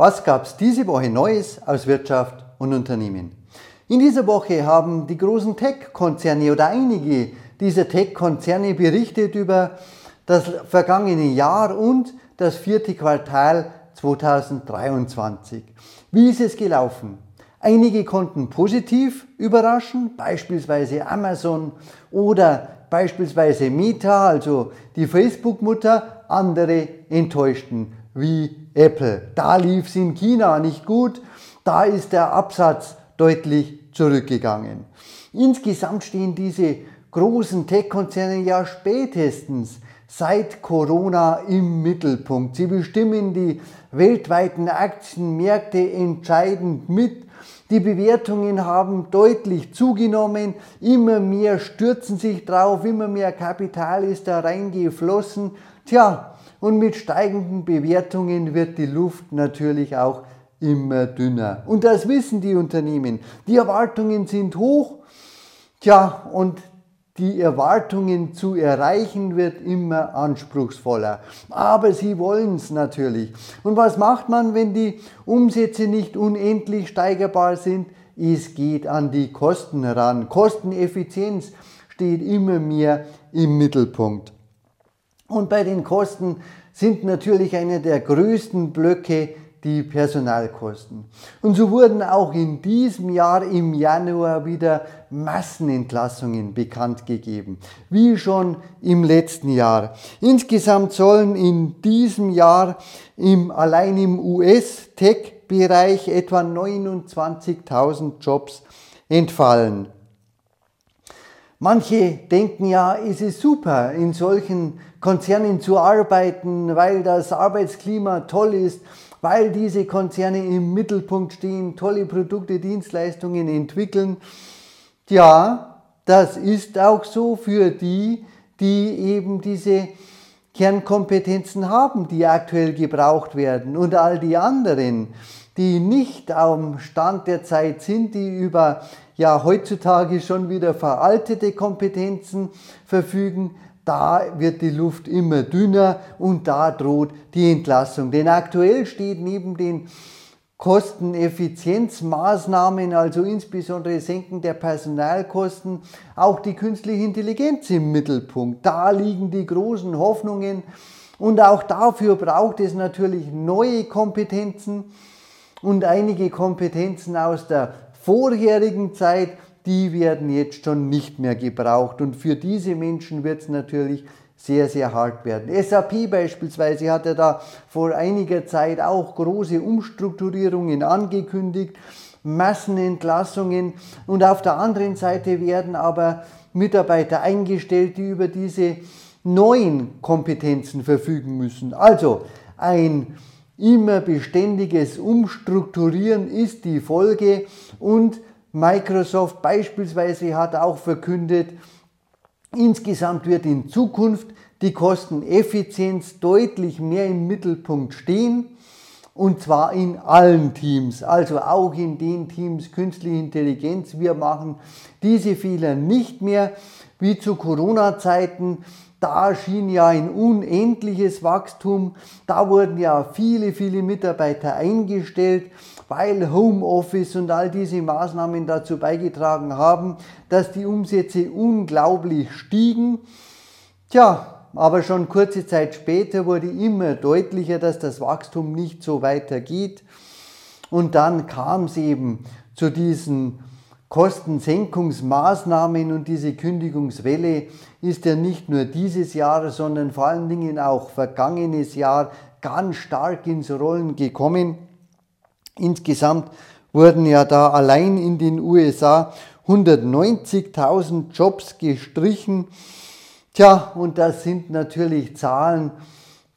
Was gab es diese Woche Neues aus Wirtschaft und Unternehmen? In dieser Woche haben die großen Tech-Konzerne oder einige dieser Tech-Konzerne berichtet über das vergangene Jahr und das vierte Quartal 2023. Wie ist es gelaufen? Einige konnten positiv überraschen, beispielsweise Amazon oder beispielsweise Meta, also die Facebook-Mutter, andere enttäuschten wie Apple. Da lief es in China nicht gut, da ist der Absatz deutlich zurückgegangen. Insgesamt stehen diese großen Tech-Konzerne ja spätestens seit Corona im Mittelpunkt. Sie bestimmen die weltweiten Aktienmärkte entscheidend mit. Die Bewertungen haben deutlich zugenommen, immer mehr stürzen sich drauf, immer mehr Kapital ist da reingeflossen. Tja, und mit steigenden Bewertungen wird die Luft natürlich auch immer dünner. Und das wissen die Unternehmen. Die Erwartungen sind hoch. Tja, und die Erwartungen zu erreichen wird immer anspruchsvoller. Aber sie wollen es natürlich. Und was macht man, wenn die Umsätze nicht unendlich steigerbar sind? Es geht an die Kosten heran. Kosteneffizienz steht immer mehr im Mittelpunkt. Und bei den Kosten sind natürlich einer der größten Blöcke die Personalkosten. Und so wurden auch in diesem Jahr im Januar wieder Massenentlassungen bekannt gegeben, wie schon im letzten Jahr. Insgesamt sollen in diesem Jahr im, allein im US-Tech-Bereich etwa 29.000 Jobs entfallen. Manche denken ja, es ist super, in solchen Konzernen zu arbeiten, weil das Arbeitsklima toll ist, weil diese Konzerne im Mittelpunkt stehen, tolle Produkte, Dienstleistungen entwickeln. Ja, das ist auch so für die, die eben diese Kernkompetenzen haben, die aktuell gebraucht werden. Und all die anderen, die nicht am Stand der Zeit sind, die über ja heutzutage schon wieder veraltete Kompetenzen verfügen, da wird die Luft immer dünner und da droht die Entlassung. Denn aktuell steht neben den Kosteneffizienzmaßnahmen, also insbesondere Senken der Personalkosten, auch die künstliche Intelligenz im Mittelpunkt. Da liegen die großen Hoffnungen und auch dafür braucht es natürlich neue Kompetenzen und einige Kompetenzen aus der vorherigen Zeit, die werden jetzt schon nicht mehr gebraucht. Und für diese Menschen wird es natürlich sehr, sehr hart werden. SAP beispielsweise hatte da vor einiger Zeit auch große Umstrukturierungen angekündigt, Massenentlassungen und auf der anderen Seite werden aber Mitarbeiter eingestellt, die über diese neuen Kompetenzen verfügen müssen. Also ein immer beständiges Umstrukturieren ist die Folge und Microsoft beispielsweise hat auch verkündet, insgesamt wird in Zukunft die Kosteneffizienz deutlich mehr im Mittelpunkt stehen und zwar in allen Teams, also auch in den Teams künstliche Intelligenz. Wir machen diese Fehler nicht mehr wie zu Corona-Zeiten. Da schien ja ein unendliches Wachstum. Da wurden ja viele, viele Mitarbeiter eingestellt weil Homeoffice und all diese Maßnahmen dazu beigetragen haben, dass die Umsätze unglaublich stiegen. Tja, aber schon kurze Zeit später wurde immer deutlicher, dass das Wachstum nicht so weitergeht. Und dann kam es eben zu diesen Kostensenkungsmaßnahmen und diese Kündigungswelle ist ja nicht nur dieses Jahr, sondern vor allen Dingen auch vergangenes Jahr ganz stark ins Rollen gekommen. Insgesamt wurden ja da allein in den USA 190.000 Jobs gestrichen. Tja, und das sind natürlich Zahlen,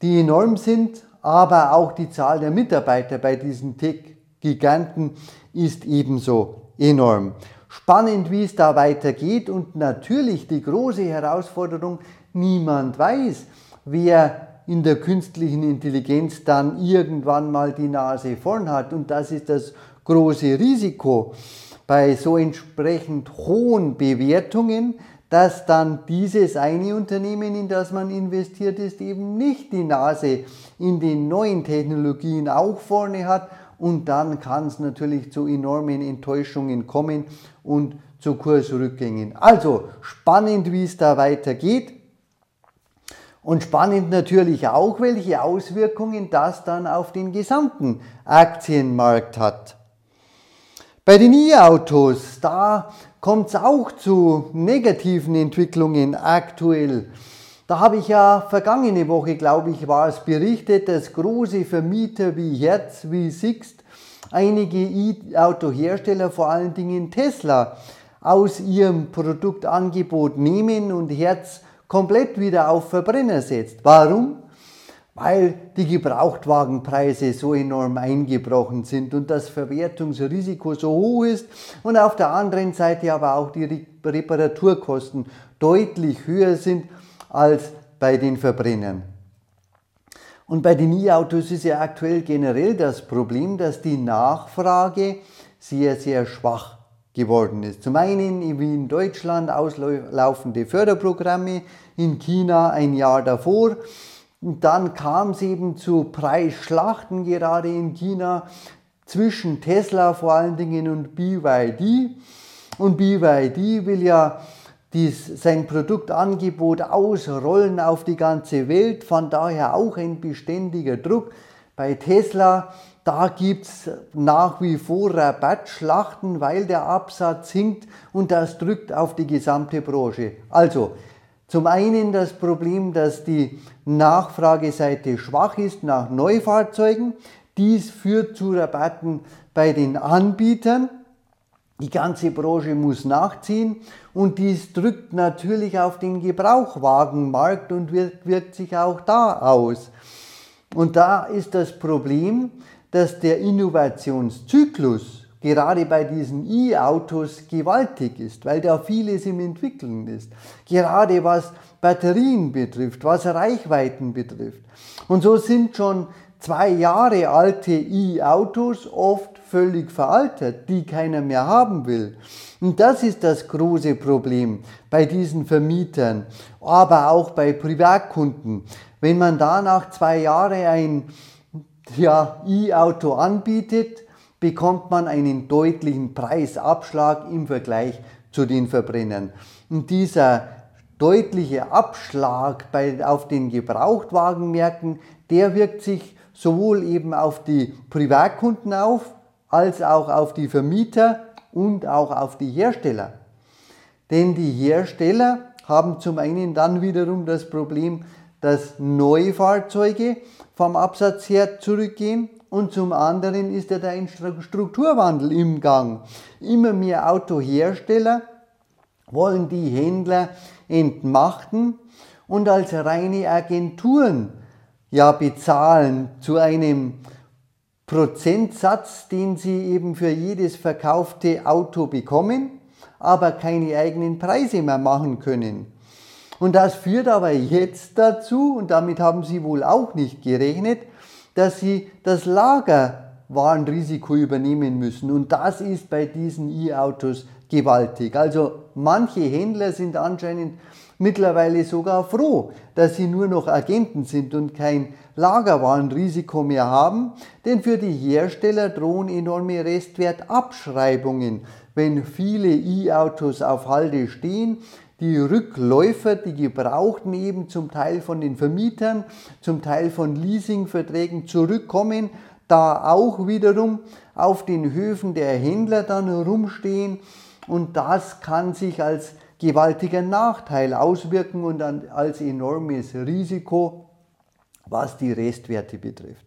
die enorm sind, aber auch die Zahl der Mitarbeiter bei diesen Tech-Giganten ist ebenso enorm. Spannend, wie es da weitergeht und natürlich die große Herausforderung, niemand weiß, wer in der künstlichen Intelligenz dann irgendwann mal die Nase vorn hat. Und das ist das große Risiko bei so entsprechend hohen Bewertungen, dass dann dieses eine Unternehmen, in das man investiert ist, eben nicht die Nase in den neuen Technologien auch vorne hat und dann kann es natürlich zu enormen Enttäuschungen kommen und zu Kursrückgängen. Also spannend, wie es da weitergeht. Und spannend natürlich auch, welche Auswirkungen das dann auf den gesamten Aktienmarkt hat. Bei den E-Autos, da kommt es auch zu negativen Entwicklungen aktuell. Da habe ich ja vergangene Woche, glaube ich, war es berichtet, dass große Vermieter wie Hertz, wie Sixt, einige E-Auto-Hersteller, vor allen Dingen Tesla, aus ihrem Produktangebot nehmen und Hertz komplett wieder auf Verbrenner setzt. Warum? Weil die Gebrauchtwagenpreise so enorm eingebrochen sind und das Verwertungsrisiko so hoch ist und auf der anderen Seite aber auch die Reparaturkosten deutlich höher sind als bei den Verbrennern. Und bei den E-Autos ist ja aktuell generell das Problem, dass die Nachfrage sehr, sehr schwach geworden ist. Zum einen wie in Deutschland auslaufende Förderprogramme, in China ein Jahr davor. Und dann kam es eben zu Preisschlachten gerade in China zwischen Tesla vor allen Dingen und BYD. Und BYD will ja dies, sein Produktangebot ausrollen auf die ganze Welt, von daher auch ein beständiger Druck. Bei Tesla da gibt es nach wie vor Rabattschlachten, weil der Absatz hinkt und das drückt auf die gesamte Branche. Also, zum einen das Problem, dass die Nachfrageseite schwach ist nach Neufahrzeugen. Dies führt zu Rabatten bei den Anbietern. Die ganze Branche muss nachziehen und dies drückt natürlich auf den Gebrauchwagenmarkt und wirkt, wirkt sich auch da aus. Und da ist das Problem, dass der Innovationszyklus gerade bei diesen E-Autos gewaltig ist, weil da vieles im Entwickeln ist. Gerade was Batterien betrifft, was Reichweiten betrifft. Und so sind schon zwei Jahre alte E-Autos oft völlig veraltet, die keiner mehr haben will. Und das ist das große Problem bei diesen Vermietern, aber auch bei Privatkunden. Wenn man da nach zwei Jahren ein ja, E-Auto anbietet, bekommt man einen deutlichen Preisabschlag im Vergleich zu den Verbrennern. Und dieser deutliche Abschlag bei, auf den Gebrauchtwagenmärkten, der wirkt sich sowohl eben auf die Privatkunden auf, als auch auf die Vermieter und auch auf die Hersteller. Denn die Hersteller haben zum einen dann wiederum das Problem, dass neue Fahrzeuge vom Absatz her zurückgehen und zum anderen ist ja der Strukturwandel im Gang. Immer mehr Autohersteller wollen die Händler entmachten und als reine Agenturen ja bezahlen zu einem Prozentsatz, den sie eben für jedes verkaufte Auto bekommen, aber keine eigenen Preise mehr machen können. Und das führt aber jetzt dazu, und damit haben Sie wohl auch nicht gerechnet, dass Sie das Lagerwarenrisiko übernehmen müssen. Und das ist bei diesen E-Autos gewaltig. Also manche Händler sind anscheinend mittlerweile sogar froh, dass sie nur noch Agenten sind und kein Lagerwarenrisiko mehr haben, denn für die Hersteller drohen enorme Restwertabschreibungen, wenn viele E-Autos auf Halde stehen, die Rückläufer, die Gebrauchten eben zum Teil von den Vermietern, zum Teil von Leasingverträgen zurückkommen, da auch wiederum auf den Höfen der Händler dann rumstehen. Und das kann sich als gewaltiger Nachteil auswirken und als enormes Risiko, was die Restwerte betrifft.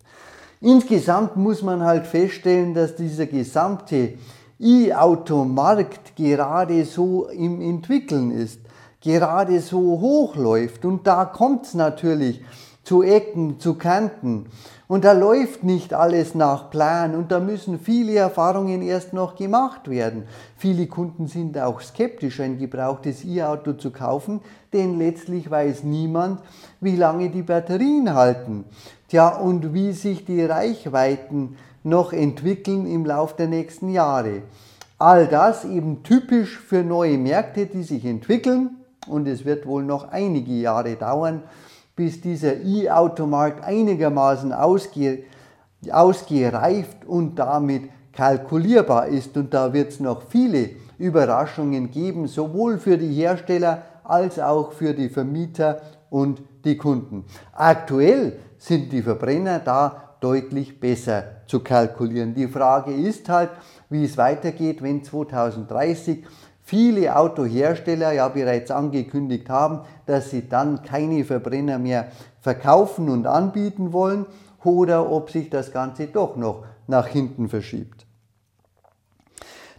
Insgesamt muss man halt feststellen, dass dieser gesamte E-Auto-Markt gerade so im Entwickeln ist gerade so hoch läuft. Und da kommt es natürlich zu Ecken, zu Kanten. Und da läuft nicht alles nach Plan und da müssen viele Erfahrungen erst noch gemacht werden. Viele Kunden sind auch skeptisch, ein gebrauchtes E-Auto zu kaufen, denn letztlich weiß niemand, wie lange die Batterien halten. Tja, und wie sich die Reichweiten noch entwickeln im Laufe der nächsten Jahre. All das eben typisch für neue Märkte, die sich entwickeln und es wird wohl noch einige Jahre dauern, bis dieser E-Automarkt einigermaßen ausge, ausgereift und damit kalkulierbar ist. Und da wird es noch viele Überraschungen geben, sowohl für die Hersteller als auch für die Vermieter und die Kunden. Aktuell sind die Verbrenner da deutlich besser zu kalkulieren. Die Frage ist halt, wie es weitergeht, wenn 2030 viele Autohersteller ja bereits angekündigt haben, dass sie dann keine Verbrenner mehr verkaufen und anbieten wollen oder ob sich das Ganze doch noch nach hinten verschiebt.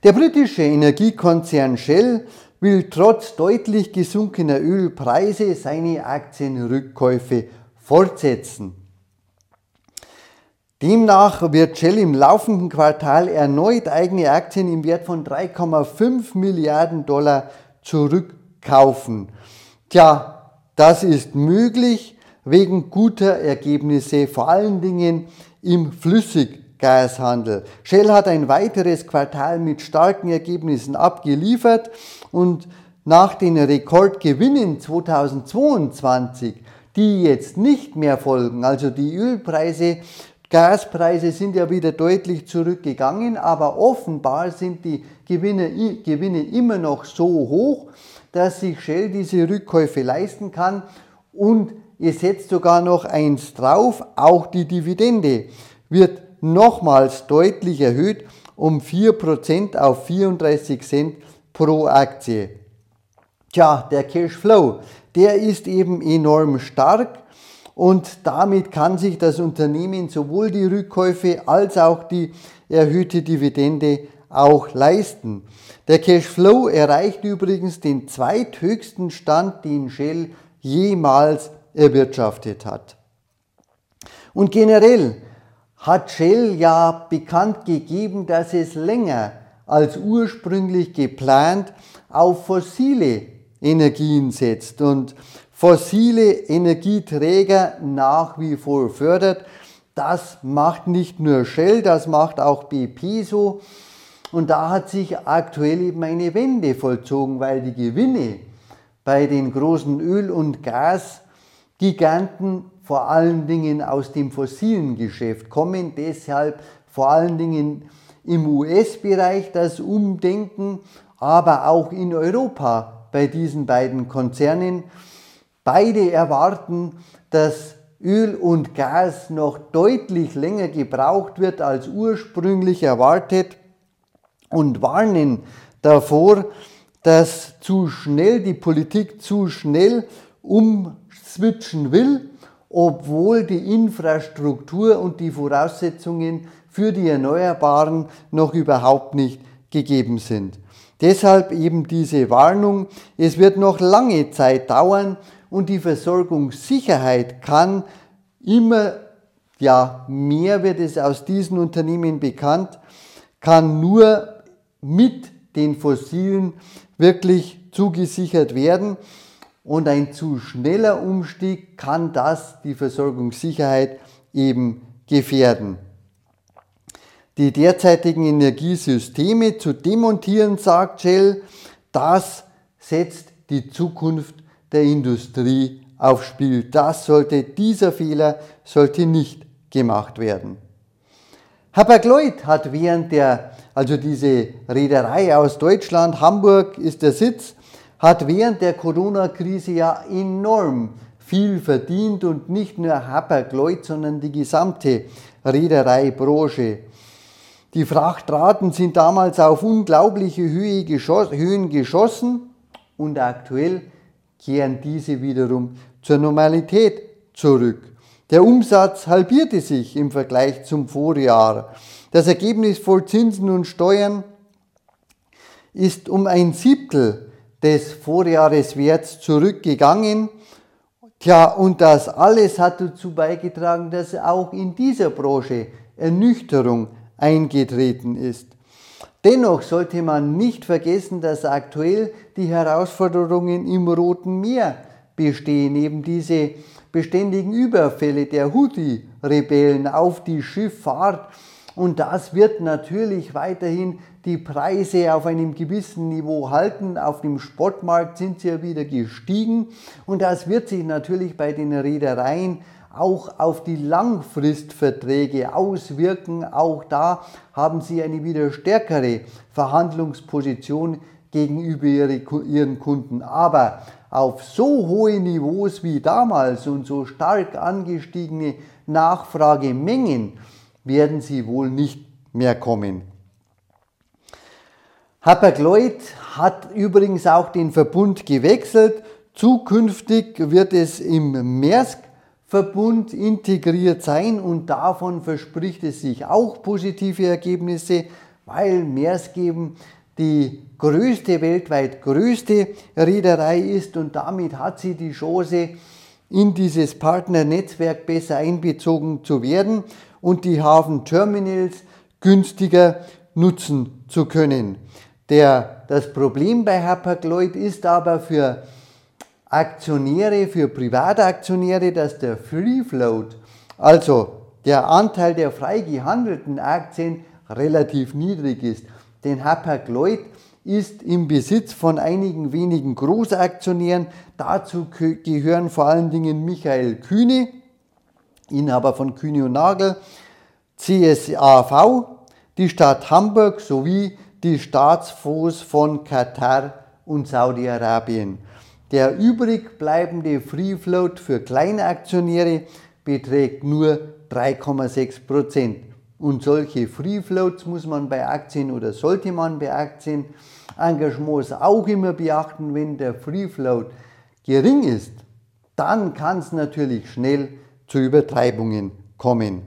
Der britische Energiekonzern Shell will trotz deutlich gesunkener Ölpreise seine Aktienrückkäufe fortsetzen. Demnach wird Shell im laufenden Quartal erneut eigene Aktien im Wert von 3,5 Milliarden Dollar zurückkaufen. Tja, das ist möglich wegen guter Ergebnisse, vor allen Dingen im Flüssiggashandel. Shell hat ein weiteres Quartal mit starken Ergebnissen abgeliefert und nach den Rekordgewinnen 2022 die jetzt nicht mehr folgen, also die Ölpreise Gaspreise sind ja wieder deutlich zurückgegangen, aber offenbar sind die Gewinne, Gewinne immer noch so hoch, dass sich Shell diese Rückkäufe leisten kann und ihr setzt sogar noch eins drauf, auch die Dividende wird nochmals deutlich erhöht um 4% auf 34 Cent pro Aktie. Tja, der Cashflow, der ist eben enorm stark und damit kann sich das Unternehmen sowohl die Rückkäufe als auch die erhöhte Dividende auch leisten. Der Cashflow erreicht übrigens den zweithöchsten Stand, den Shell jemals erwirtschaftet hat. Und generell hat Shell ja bekannt gegeben, dass es länger als ursprünglich geplant auf fossile Energien setzt. Und fossile Energieträger nach wie vor fördert. Das macht nicht nur Shell, das macht auch BP so. Und da hat sich aktuell eben eine Wende vollzogen, weil die Gewinne bei den großen Öl- und Gasgiganten vor allen Dingen aus dem fossilen Geschäft kommen. Deshalb vor allen Dingen im US-Bereich das Umdenken, aber auch in Europa bei diesen beiden Konzernen. Beide erwarten, dass Öl und Gas noch deutlich länger gebraucht wird als ursprünglich erwartet und warnen davor, dass zu schnell die Politik zu schnell umswitchen will, obwohl die Infrastruktur und die Voraussetzungen für die Erneuerbaren noch überhaupt nicht gegeben sind. Deshalb eben diese Warnung, es wird noch lange Zeit dauern, und die Versorgungssicherheit kann immer, ja, mehr wird es aus diesen Unternehmen bekannt, kann nur mit den Fossilen wirklich zugesichert werden. Und ein zu schneller Umstieg kann das die Versorgungssicherheit eben gefährden. Die derzeitigen Energiesysteme zu demontieren, sagt Shell, das setzt die Zukunft der Industrie aufspielt. Das sollte, dieser Fehler sollte nicht gemacht werden. Hapag-Lloyd hat während der, also diese Reederei aus Deutschland, Hamburg ist der Sitz, hat während der Corona-Krise ja enorm viel verdient und nicht nur Hapag-Lloyd, sondern die gesamte Reedereibranche. Die Frachtraten sind damals auf unglaubliche Höhe geschoss, Höhen geschossen und aktuell kehren diese wiederum zur Normalität zurück. Der Umsatz halbierte sich im Vergleich zum Vorjahr. Das Ergebnis voll Zinsen und Steuern ist um ein Siebtel des Vorjahreswerts zurückgegangen. Tja, und das alles hat dazu beigetragen, dass auch in dieser Branche Ernüchterung eingetreten ist. Dennoch sollte man nicht vergessen, dass aktuell die Herausforderungen im Roten Meer bestehen, eben diese beständigen Überfälle der Houthi-Rebellen auf die Schifffahrt Und das wird natürlich weiterhin die Preise auf einem gewissen Niveau halten. Auf dem Sportmarkt sind sie ja wieder gestiegen. Und das wird sich natürlich bei den Reedereien auch auf die Langfristverträge auswirken. Auch da haben sie eine wieder stärkere Verhandlungsposition gegenüber ihren Kunden. Aber auf so hohe Niveaus wie damals und so stark angestiegene Nachfragemengen werden sie wohl nicht mehr kommen. Hapag-Lloyd hat übrigens auch den Verbund gewechselt. Zukünftig wird es im Maersk-Verbund integriert sein und davon verspricht es sich auch positive Ergebnisse, weil Maersk eben die größte, weltweit größte Reederei ist und damit hat sie die Chance, in dieses Partnernetzwerk besser einbezogen zu werden und die Hafenterminals günstiger nutzen zu können. Der, das Problem bei Hapag-Lloyd ist aber für Aktionäre, für Privataktionäre, dass der Free Float, also der Anteil der frei gehandelten Aktien, relativ niedrig ist. Denn Hapag-Lloyd ist im Besitz von einigen wenigen Großaktionären. Dazu gehören vor allen Dingen Michael Kühne, Inhaber von Kühne und Nagel, CSAV, die Stadt Hamburg sowie die Staatsfonds von Katar und Saudi-Arabien. Der übrig bleibende Free Float für Kleinaktionäre beträgt nur 3,6 Prozent. Und solche Free Floats muss man bei Aktien oder sollte man bei Aktienengagements auch immer beachten, wenn der Free Float gering ist, dann kann es natürlich schnell zu Übertreibungen kommen.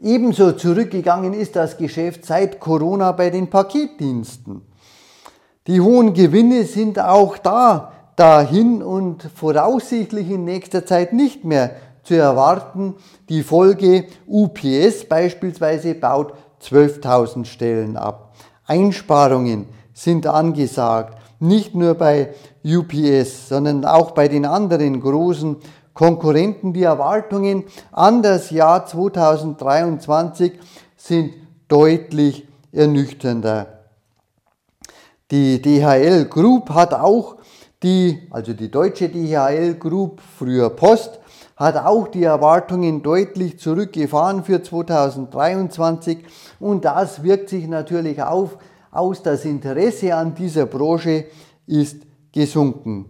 Ebenso zurückgegangen ist das Geschäft seit Corona bei den Paketdiensten. Die hohen Gewinne sind auch da dahin und voraussichtlich in nächster Zeit nicht mehr zu erwarten. Die Folge UPS beispielsweise baut 12.000 Stellen ab. Einsparungen sind angesagt, nicht nur bei UPS, sondern auch bei den anderen großen Konkurrenten. Die Erwartungen an das Jahr 2023 sind deutlich ernüchternder. Die DHL Group hat auch die, also die deutsche DHL Group, früher Post, hat auch die Erwartungen deutlich zurückgefahren für 2023 und das wirkt sich natürlich auf, aus. Das Interesse an dieser Branche ist gesunken.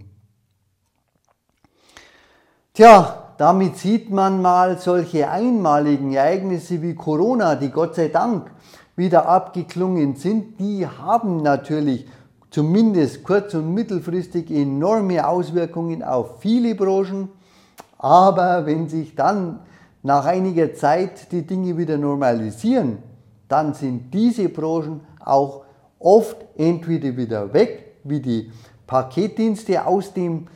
Tja, damit sieht man mal solche einmaligen Ereignisse wie Corona, die Gott sei Dank wieder abgeklungen sind, die haben natürlich zumindest kurz- und mittelfristig enorme Auswirkungen auf viele Branchen. Aber wenn sich dann nach einiger Zeit die Dinge wieder normalisieren, dann sind diese Branchen auch oft entweder wieder weg, wie die Paketdienste aus dem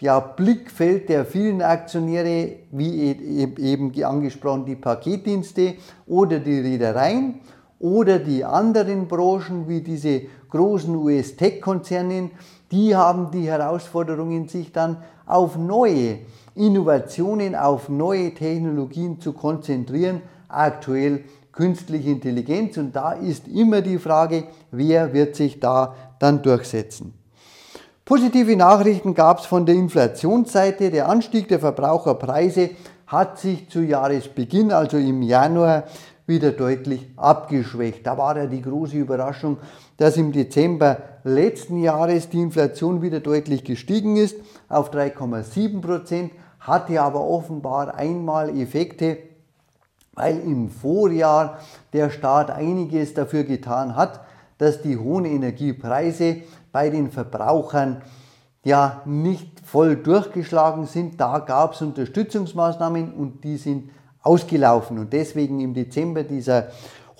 ja, Blickfeld der vielen Aktionäre, wie e-, eben angesprochen die Paketdienste oder die Reedereien oder die anderen Branchen wie diese großen US-Tech-Konzernen, die haben die Herausforderungen, sich dann auf neue Innovationen auf neue Technologien zu konzentrieren, aktuell künstliche Intelligenz. Und da ist immer die Frage, wer wird sich da dann durchsetzen. Positive Nachrichten gab es von der Inflationsseite. Der Anstieg der Verbraucherpreise hat sich zu Jahresbeginn, also im Januar, wieder deutlich abgeschwächt. Da war ja die große Überraschung, dass im Dezember letzten Jahres die Inflation wieder deutlich gestiegen ist auf 3,7 Prozent hatte aber offenbar einmal Effekte, weil im Vorjahr der Staat einiges dafür getan hat, dass die hohen Energiepreise bei den Verbrauchern ja nicht voll durchgeschlagen sind. Da gab es Unterstützungsmaßnahmen und die sind ausgelaufen und deswegen im Dezember dieser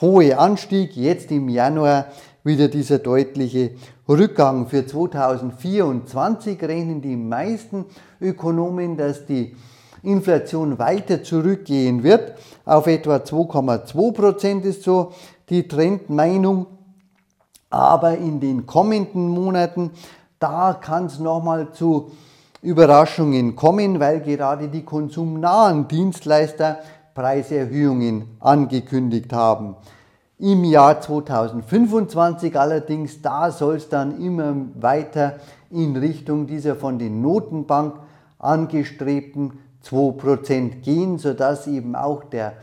hohe Anstieg, jetzt im Januar wieder dieser deutliche Rückgang. Für 2024 rechnen die meisten Ökonomen, dass die Inflation weiter zurückgehen wird. Auf etwa 2,2 Prozent ist so die Trendmeinung. Aber in den kommenden Monaten, da kann es nochmal zu Überraschungen kommen, weil gerade die konsumnahen Dienstleister Preiserhöhungen angekündigt haben. Im Jahr 2025 allerdings, da soll es dann immer weiter in Richtung dieser von den Notenbank angestrebten 2% gehen, sodass eben auch der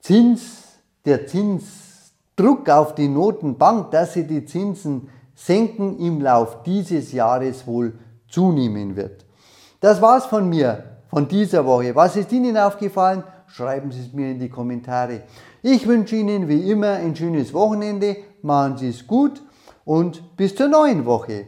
Zins, der Zinsdruck auf die Notenbank, dass sie die Zinsen senken, im Lauf dieses Jahres wohl zunehmen wird. Das war's von mir, von dieser Woche. Was ist Ihnen aufgefallen? Schreiben Sie es mir in die Kommentare. Ich wünsche Ihnen wie immer ein schönes Wochenende, machen Sie es gut und bis zur neuen Woche.